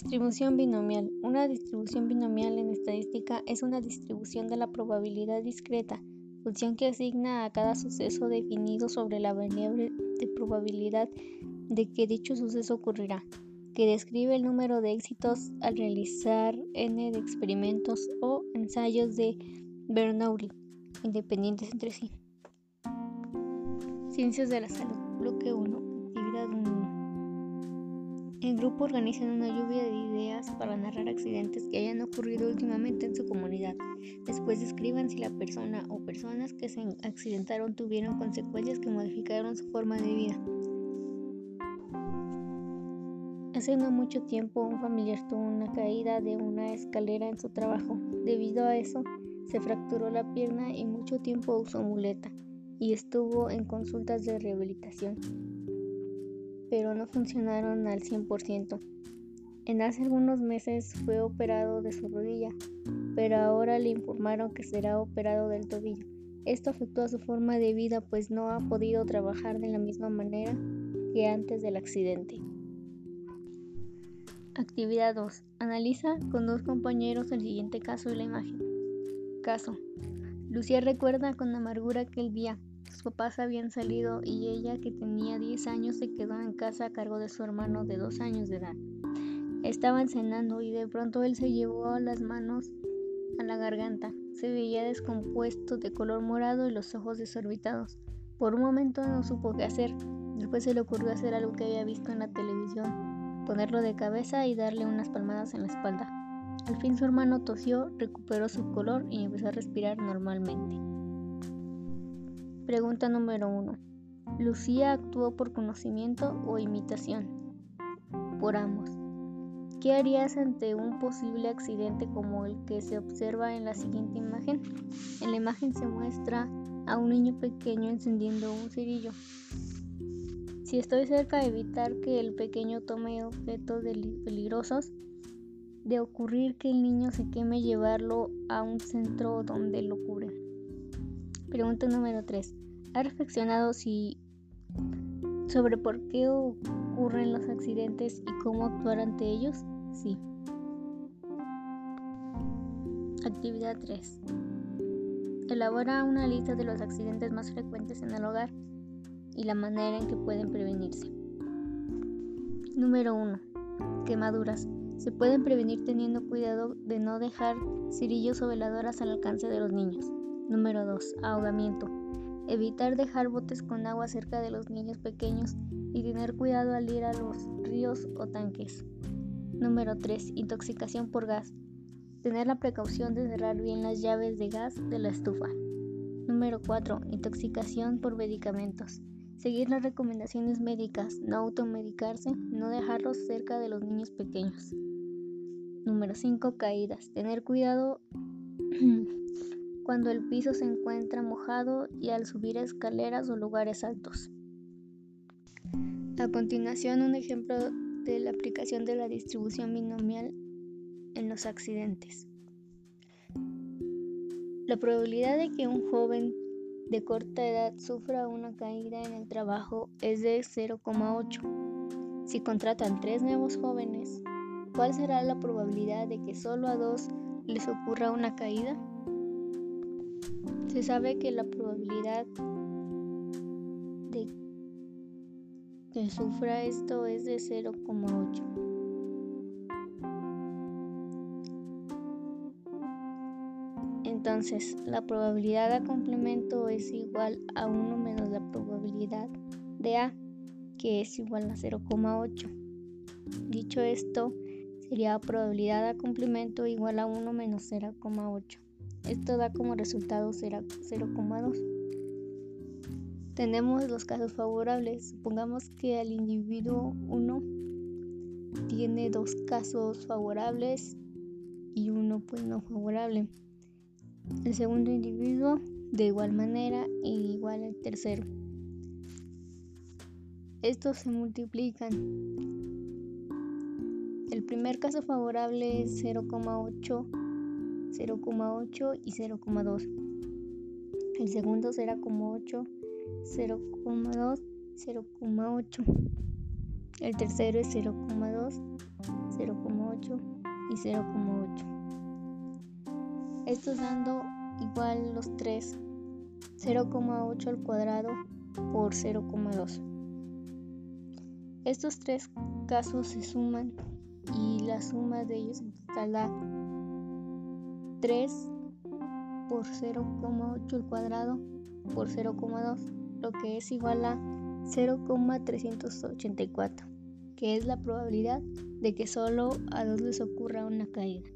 Distribución binomial. Una distribución binomial en estadística es una distribución de la probabilidad discreta, función que asigna a cada suceso definido sobre la variable de probabilidad de que dicho suceso ocurrirá, que describe el número de éxitos al realizar n de experimentos o ensayos de Bernoulli, independientes entre sí. Ciencias de la salud. Bloque 1. Actividad 1. El grupo organiza una lluvia de ideas para narrar accidentes que hayan ocurrido últimamente en su comunidad. Después describan si la persona o personas que se accidentaron tuvieron consecuencias que modificaron su forma de vida. Hace no mucho tiempo un familiar tuvo una caída de una escalera en su trabajo. Debido a eso, se fracturó la pierna y mucho tiempo usó muleta y estuvo en consultas de rehabilitación, pero no funcionaron al 100%. En hace algunos meses fue operado de su rodilla, pero ahora le informaron que será operado del tobillo. Esto afectó a su forma de vida pues no ha podido trabajar de la misma manera que antes del accidente. Actividad 2. Analiza con dos compañeros el siguiente caso y la imagen. Caso. Lucía recuerda con amargura aquel día sus papás habían salido y ella, que tenía 10 años, se quedó en casa a cargo de su hermano de 2 años de edad. Estaban cenando y de pronto él se llevó las manos a la garganta. Se veía descompuesto, de color morado y los ojos desorbitados. Por un momento no supo qué hacer. Después se le ocurrió hacer algo que había visto en la televisión, ponerlo de cabeza y darle unas palmadas en la espalda. Al fin su hermano tosió, recuperó su color y empezó a respirar normalmente. Pregunta número 1. ¿Lucía actuó por conocimiento o imitación? Por ambos. ¿Qué harías ante un posible accidente como el que se observa en la siguiente imagen? En la imagen se muestra a un niño pequeño encendiendo un cerillo. Si estoy cerca de evitar que el pequeño tome objetos peligrosos, de ocurrir que el niño se queme, llevarlo a un centro donde lo cubren. Pregunta número 3. ¿Ha reflexionado si sobre por qué ocurren los accidentes y cómo actuar ante ellos? Sí. Actividad 3. Elabora una lista de los accidentes más frecuentes en el hogar y la manera en que pueden prevenirse. Número 1. Quemaduras. Se pueden prevenir teniendo cuidado de no dejar cerillos o veladoras al alcance de los niños. Número 2. Ahogamiento. Evitar dejar botes con agua cerca de los niños pequeños y tener cuidado al ir a los ríos o tanques. Número 3. Intoxicación por gas. Tener la precaución de cerrar bien las llaves de gas de la estufa. Número 4. Intoxicación por medicamentos. Seguir las recomendaciones médicas, no automedicarse, no dejarlos cerca de los niños pequeños. Número 5. Caídas. Tener cuidado cuando el piso se encuentra mojado y al subir escaleras o lugares altos. A continuación, un ejemplo de la aplicación de la distribución binomial en los accidentes. La probabilidad de que un joven de corta edad sufra una caída en el trabajo es de 0,8. Si contratan tres nuevos jóvenes, ¿cuál será la probabilidad de que solo a dos les ocurra una caída? Se sabe que la probabilidad de que sufra esto es de 0,8. Entonces, la probabilidad a complemento es igual a 1 menos la probabilidad de A, que es igual a 0,8. Dicho esto, sería probabilidad a complemento igual a 1 menos 0,8. Esto da como resultado 0,2. Tenemos los casos favorables. Supongamos que el individuo 1 tiene dos casos favorables y uno pues no favorable. El segundo individuo de igual manera y igual al tercero. Estos se multiplican. El primer caso favorable es 0,8 0,8 y 0,2. El segundo será como 8, 0,2, 0,8. El tercero es 0,2 0,8 y 0,8. Estos dando igual los tres 0,8 al cuadrado por 0,2. Estos tres casos se suman y la suma de ellos da 3 por 0,8 al cuadrado por 0,2, lo que es igual a 0,384, que es la probabilidad de que solo a dos les ocurra una caída.